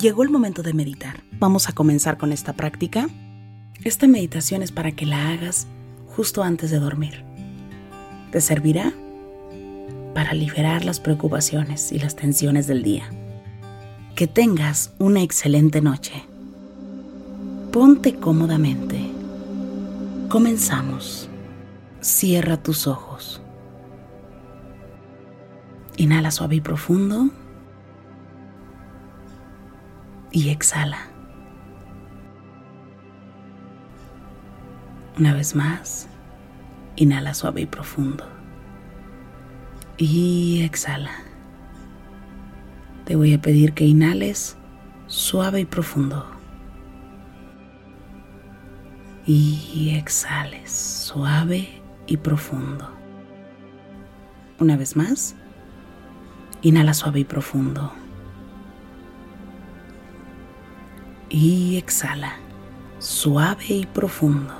Llegó el momento de meditar. Vamos a comenzar con esta práctica. Esta meditación es para que la hagas justo antes de dormir. Te servirá para liberar las preocupaciones y las tensiones del día. Que tengas una excelente noche. Ponte cómodamente. Comenzamos. Cierra tus ojos. Inhala suave y profundo y exhala. Una vez más, inhala suave y profundo. Y exhala. Te voy a pedir que inhales suave y profundo. Y exhales suave y profundo. Una vez más, inhala suave y profundo. Y exhala, suave y profundo.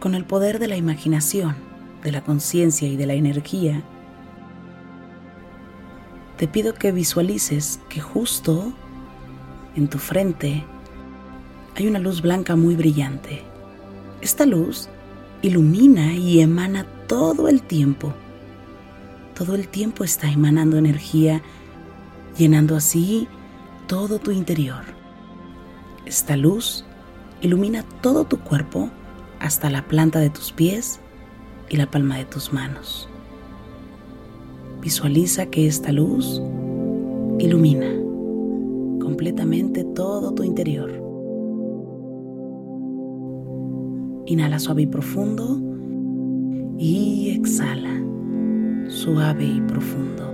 Con el poder de la imaginación, de la conciencia y de la energía, te pido que visualices que justo en tu frente hay una luz blanca muy brillante. Esta luz ilumina y emana todo el tiempo. Todo el tiempo está emanando energía llenando así todo tu interior. Esta luz ilumina todo tu cuerpo hasta la planta de tus pies y la palma de tus manos. Visualiza que esta luz ilumina completamente todo tu interior. Inhala suave y profundo y exhala suave y profundo.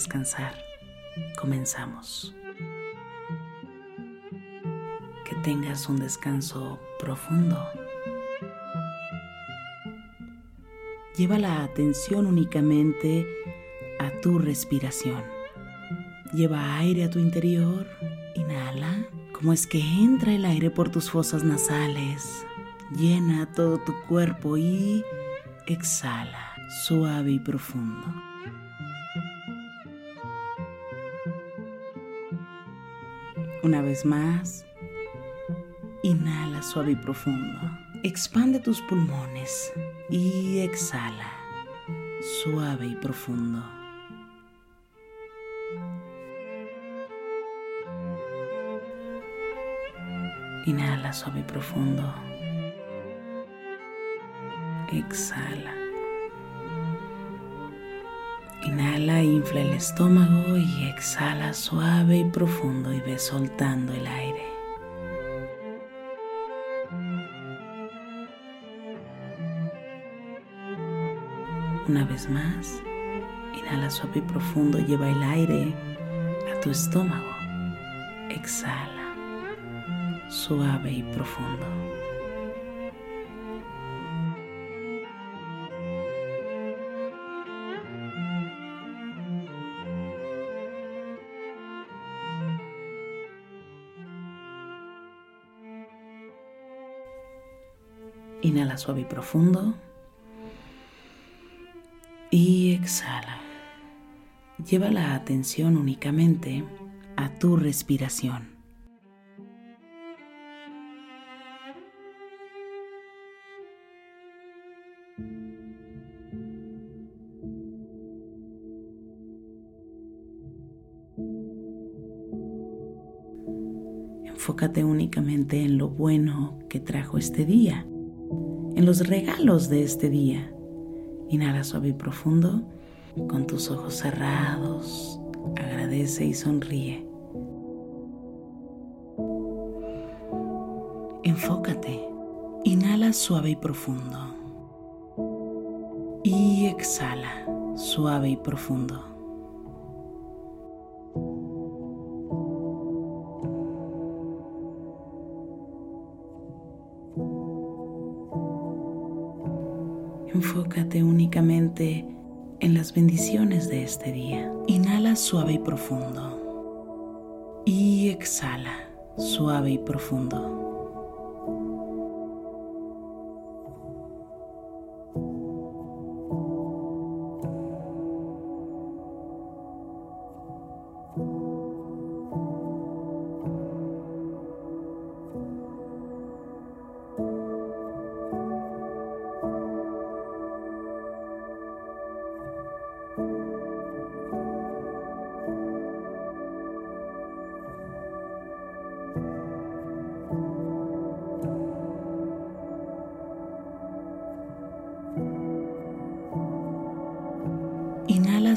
Descansar. Comenzamos. Que tengas un descanso profundo. Lleva la atención únicamente a tu respiración. Lleva aire a tu interior. Inhala. Como es que entra el aire por tus fosas nasales. Llena todo tu cuerpo y exhala suave y profundo. Una vez más, inhala suave y profundo. Expande tus pulmones y exhala suave y profundo. Inhala suave y profundo. Exhala. Inhala, infla el estómago y exhala suave y profundo y ve soltando el aire. Una vez más, inhala suave y profundo, lleva el aire a tu estómago. Exhala, suave y profundo. Inhala suave y profundo. Y exhala. Lleva la atención únicamente a tu respiración. Enfócate únicamente en lo bueno que trajo este día, en los regalos de este día. Inhala suave y profundo, con tus ojos cerrados, agradece y sonríe. Enfócate, inhala suave y profundo. Y exhala suave y profundo. En las bendiciones de este día. Inhala suave y profundo. Y exhala suave y profundo.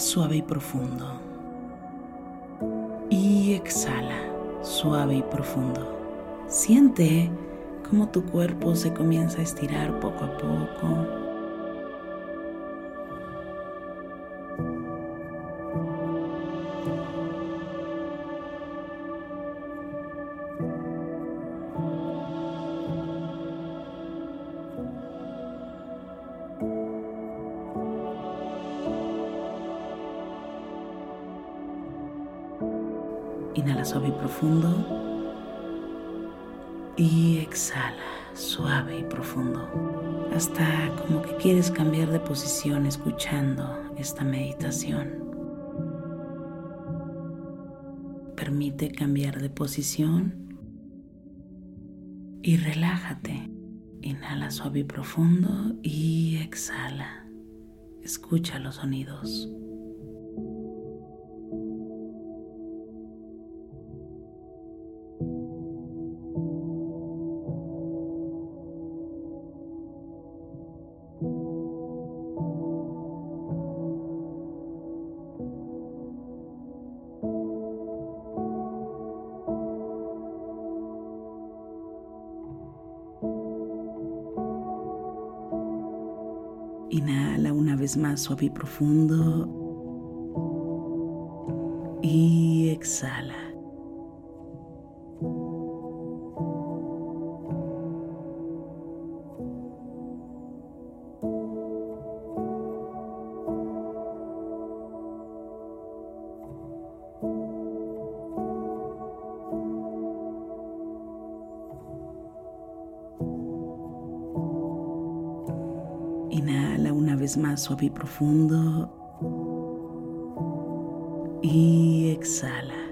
Suave y profundo. Y exhala suave y profundo. Siente cómo tu cuerpo se comienza a estirar poco a poco quieres cambiar de posición escuchando esta meditación. Permite cambiar de posición y relájate. Inhala suave y profundo y exhala. Escucha los sonidos. Más suave y profundo. Y exhala. Más suave y profundo. Y exhala.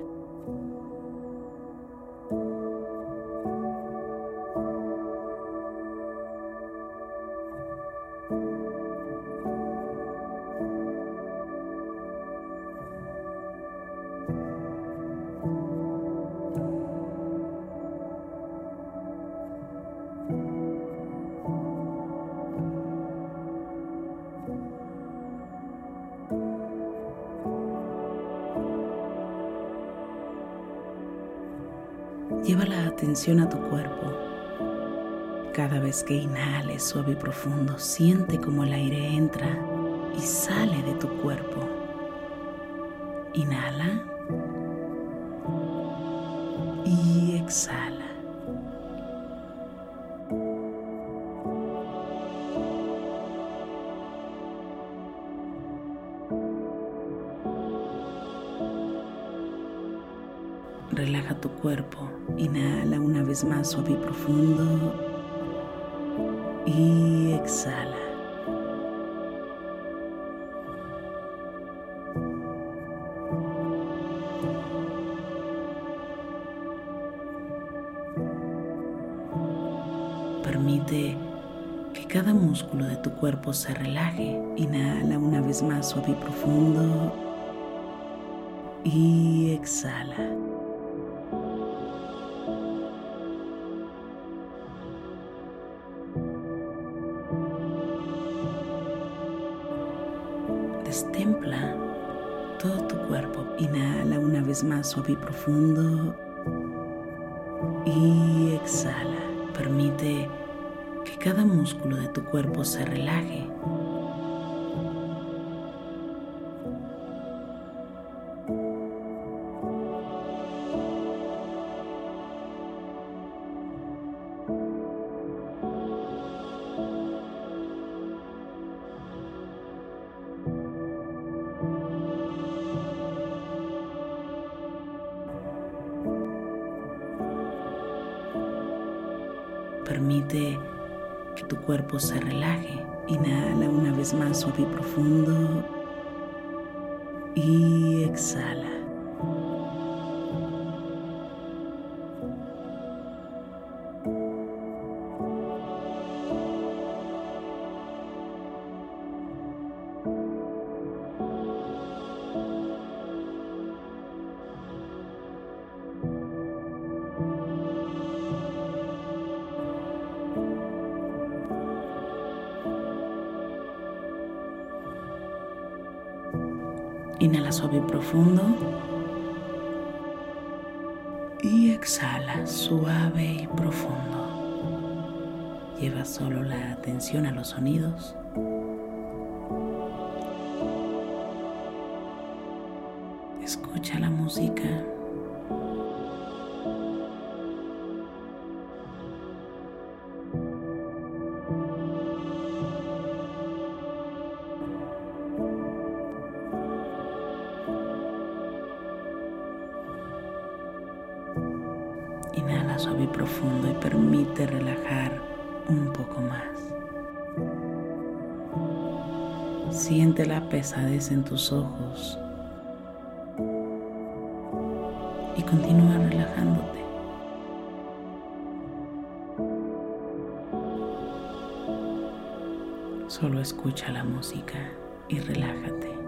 Lleva la atención a tu cuerpo. Cada vez que inhales suave y profundo, siente como el aire entra y sale de tu cuerpo. Inhala y exhala. Inhala una vez más suave y profundo. Y exhala. Permite que cada músculo de tu cuerpo se relaje. Inhala una vez más suave y profundo. Y exhala. Más suave y profundo. Y exhala. Permite que cada músculo de tu cuerpo se relaje. Una vez más suave y profundo. Y exhala. Profundo. Y exhala suave y profundo. Lleva solo la atención a los sonidos. Suave y profundo y permite relajar un poco más. Siente la pesadez en tus ojos y continúa relajándote. Solo escucha la música y relájate.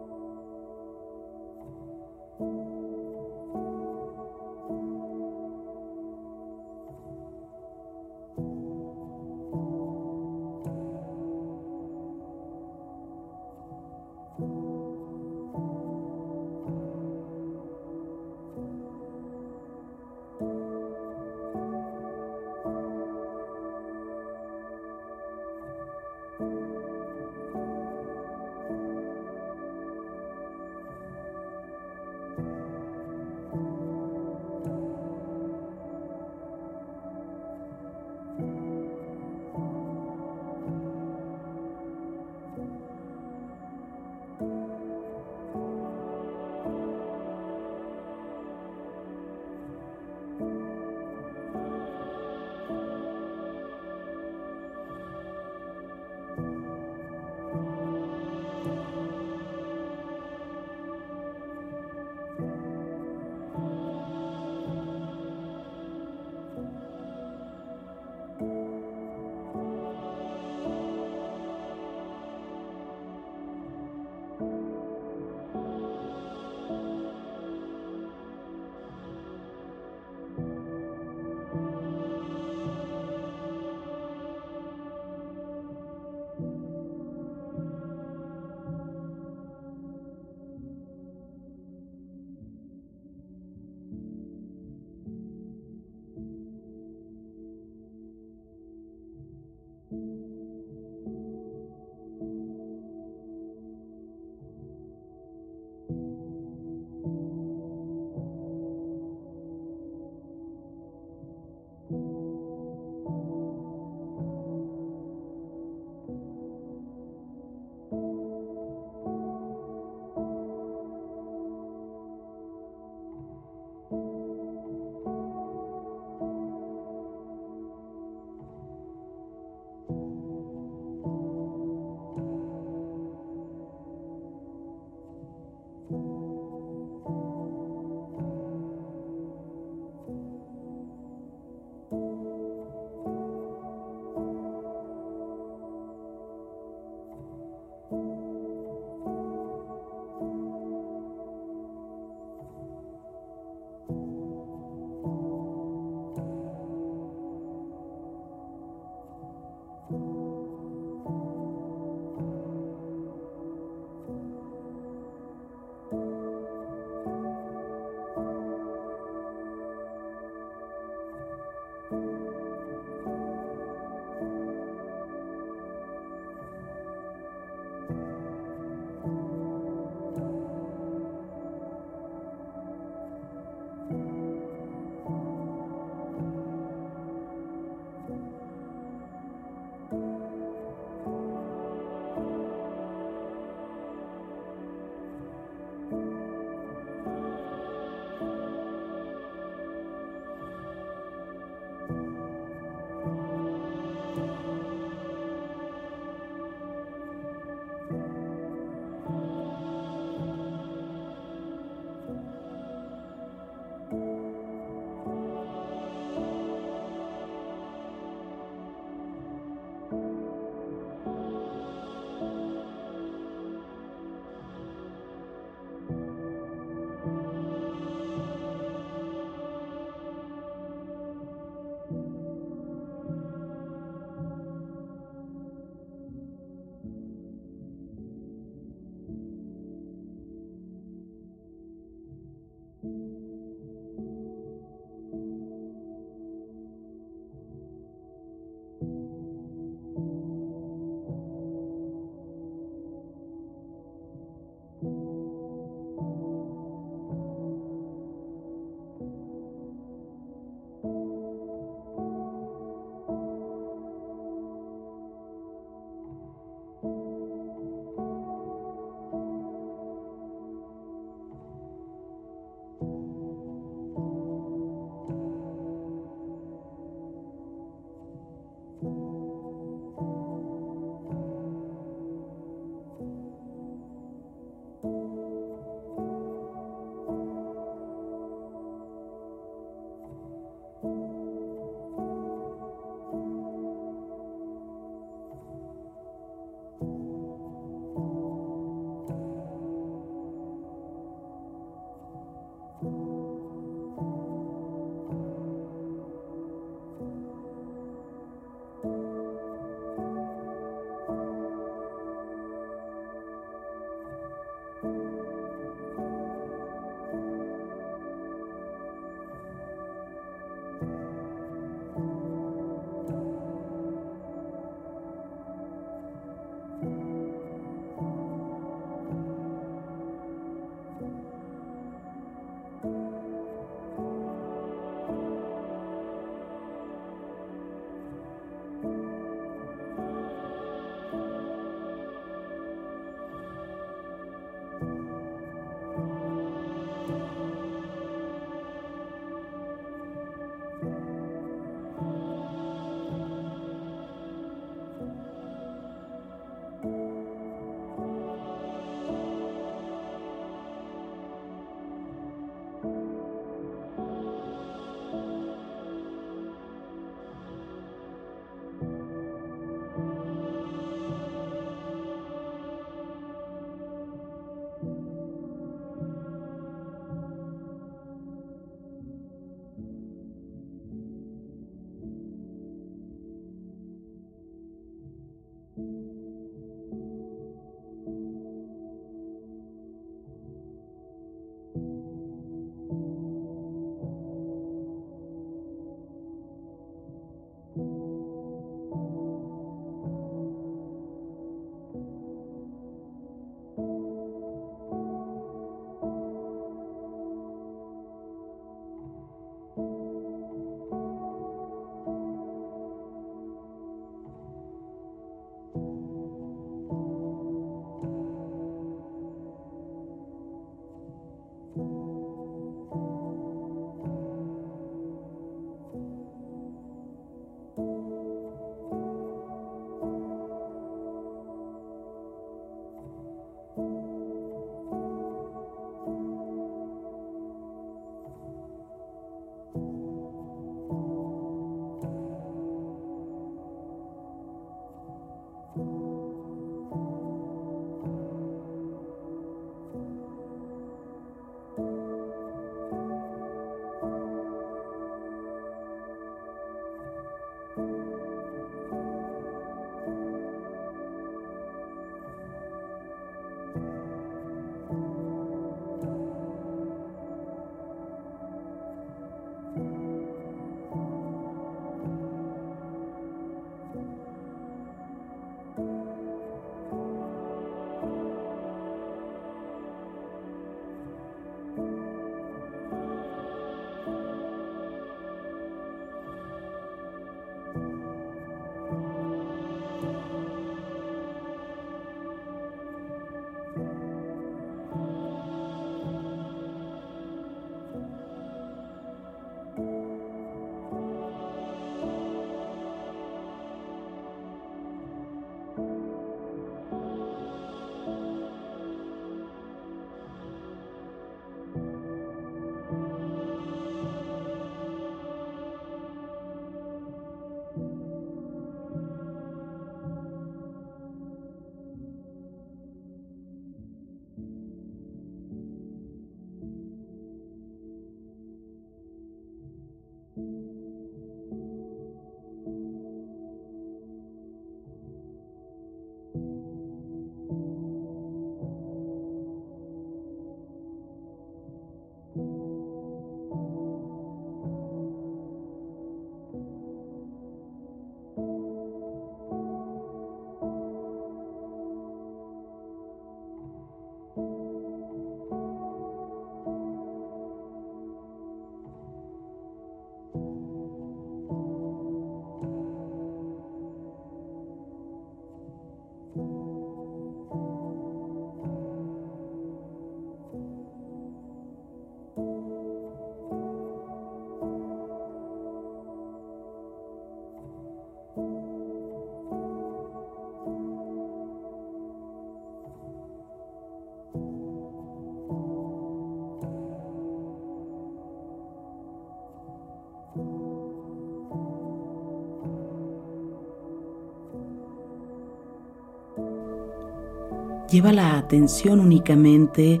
Lleva la atención únicamente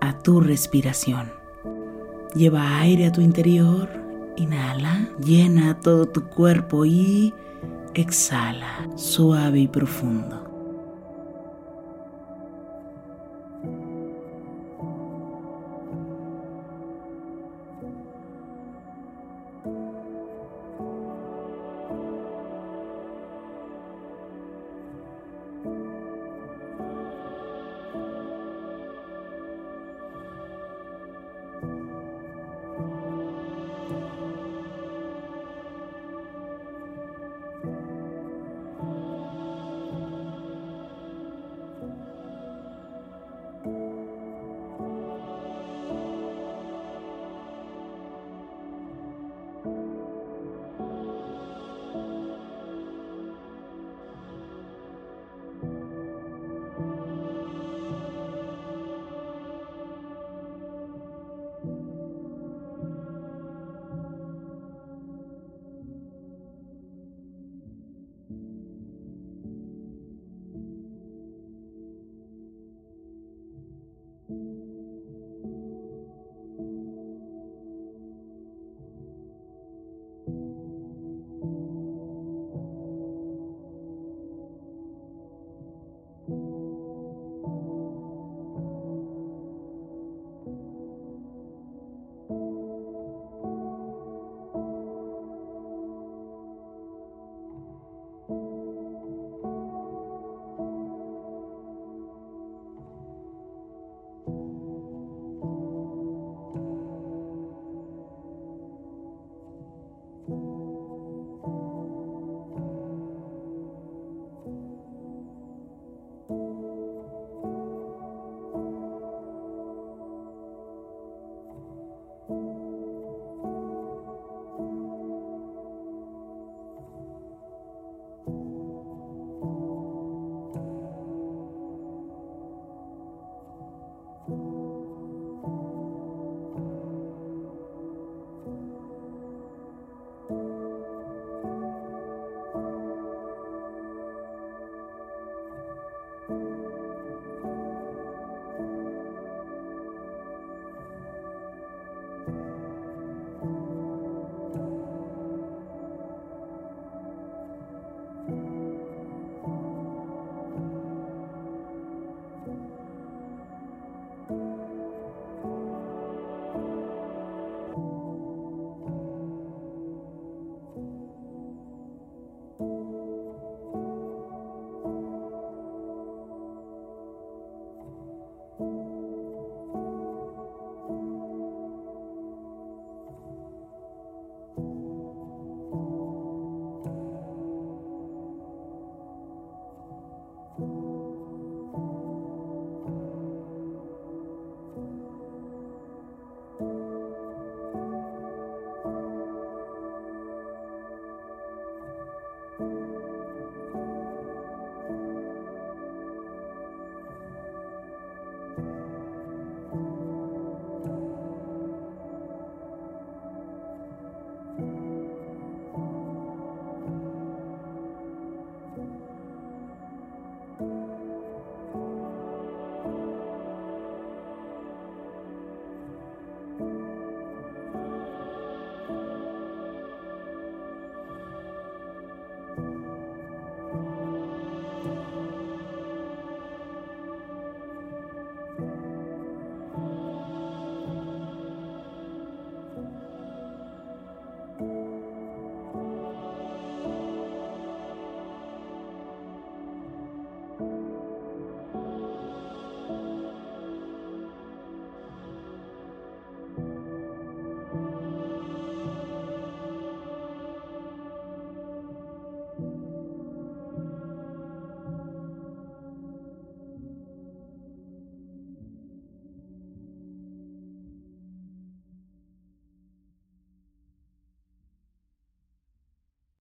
a tu respiración. Lleva aire a tu interior, inhala, llena todo tu cuerpo y exhala, suave y profundo.